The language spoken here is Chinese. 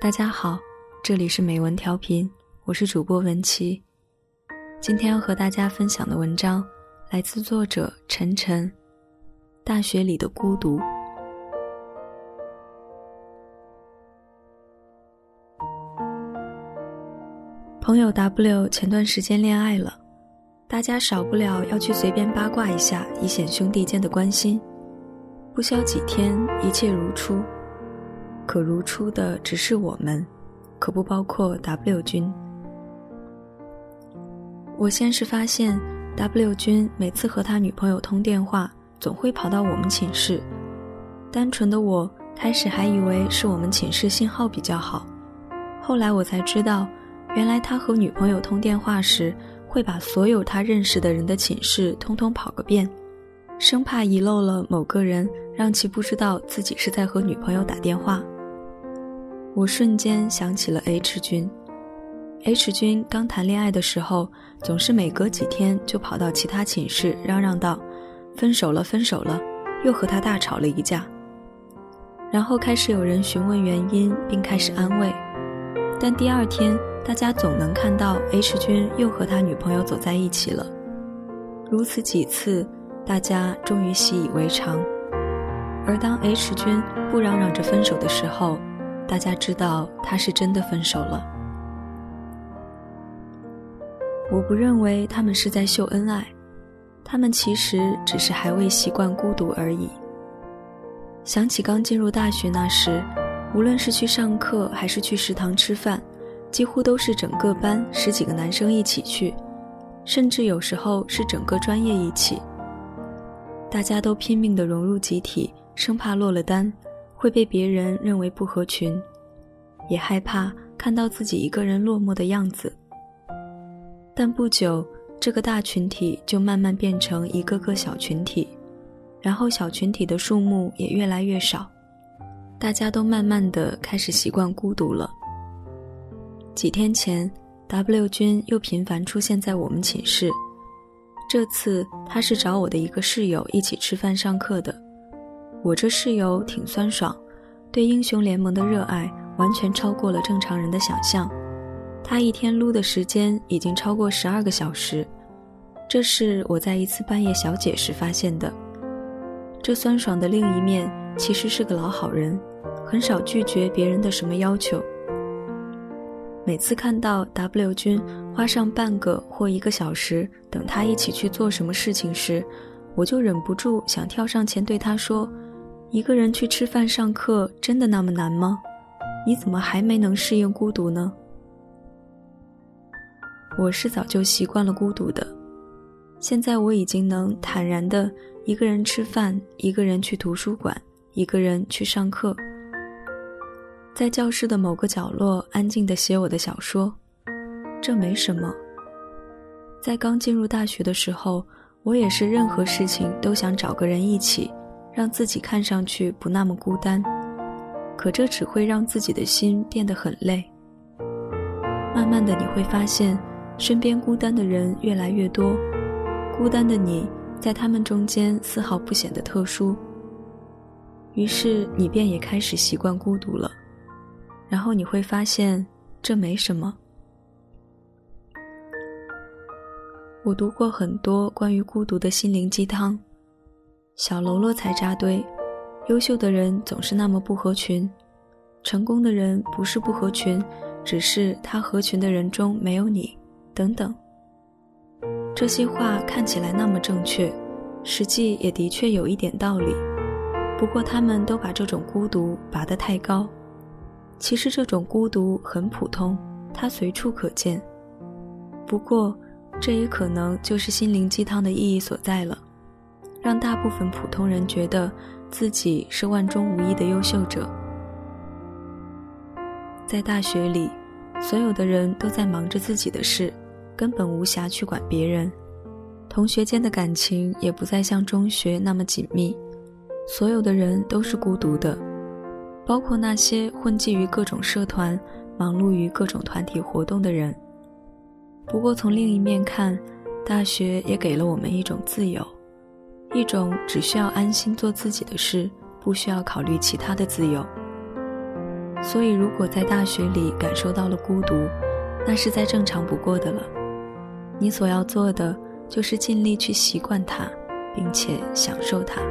大家好，这里是美文调频，我是主播文琪。今天要和大家分享的文章来自作者晨晨，《大学里的孤独》。朋友 W 前段时间恋爱了，大家少不了要去随便八卦一下，以显兄弟间的关心。不消几天，一切如初。可如初的只是我们，可不包括 W 君。我先是发现，W 君每次和他女朋友通电话，总会跑到我们寝室。单纯的我开始还以为是我们寝室信号比较好，后来我才知道，原来他和女朋友通电话时，会把所有他认识的人的寝室通通跑个遍，生怕遗漏了某个人，让其不知道自己是在和女朋友打电话。我瞬间想起了 H 君，H 君刚谈恋爱的时候，总是每隔几天就跑到其他寝室嚷嚷道：“分手了，分手了！”又和他大吵了一架。然后开始有人询问原因，并开始安慰，但第二天大家总能看到 H 君又和他女朋友走在一起了。如此几次，大家终于习以为常。而当 H 君不嚷嚷着分手的时候，大家知道他是真的分手了。我不认为他们是在秀恩爱，他们其实只是还未习惯孤独而已。想起刚进入大学那时，无论是去上课还是去食堂吃饭，几乎都是整个班十几个男生一起去，甚至有时候是整个专业一起。大家都拼命地融入集体，生怕落了单。会被别人认为不合群，也害怕看到自己一个人落寞的样子。但不久，这个大群体就慢慢变成一个个小群体，然后小群体的数目也越来越少，大家都慢慢的开始习惯孤独了。几天前，W 君又频繁出现在我们寝室，这次他是找我的一个室友一起吃饭上课的。我这室友挺酸爽，对英雄联盟的热爱完全超过了正常人的想象。他一天撸的时间已经超过十二个小时，这是我在一次半夜小解时发现的。这酸爽的另一面其实是个老好人，很少拒绝别人的什么要求。每次看到 W 君花上半个或一个小时等他一起去做什么事情时，我就忍不住想跳上前对他说。一个人去吃饭、上课，真的那么难吗？你怎么还没能适应孤独呢？我是早就习惯了孤独的，现在我已经能坦然的一个人吃饭，一个人去图书馆，一个人去上课，在教室的某个角落安静的写我的小说，这没什么。在刚进入大学的时候，我也是任何事情都想找个人一起。让自己看上去不那么孤单，可这只会让自己的心变得很累。慢慢的，你会发现，身边孤单的人越来越多，孤单的你在他们中间丝毫不显得特殊。于是你便也开始习惯孤独了，然后你会发现这没什么。我读过很多关于孤独的心灵鸡汤。小喽啰才扎堆，优秀的人总是那么不合群，成功的人不是不合群，只是他合群的人中没有你，等等。这些话看起来那么正确，实际也的确有一点道理。不过他们都把这种孤独拔得太高，其实这种孤独很普通，它随处可见。不过，这也可能就是心灵鸡汤的意义所在了。让大部分普通人觉得自己是万中无一的优秀者。在大学里，所有的人都在忙着自己的事，根本无暇去管别人。同学间的感情也不再像中学那么紧密。所有的人都是孤独的，包括那些混迹于各种社团、忙碌于各种团体活动的人。不过从另一面看，大学也给了我们一种自由。一种只需要安心做自己的事，不需要考虑其他的自由。所以，如果在大学里感受到了孤独，那是再正常不过的了。你所要做的就是尽力去习惯它，并且享受它。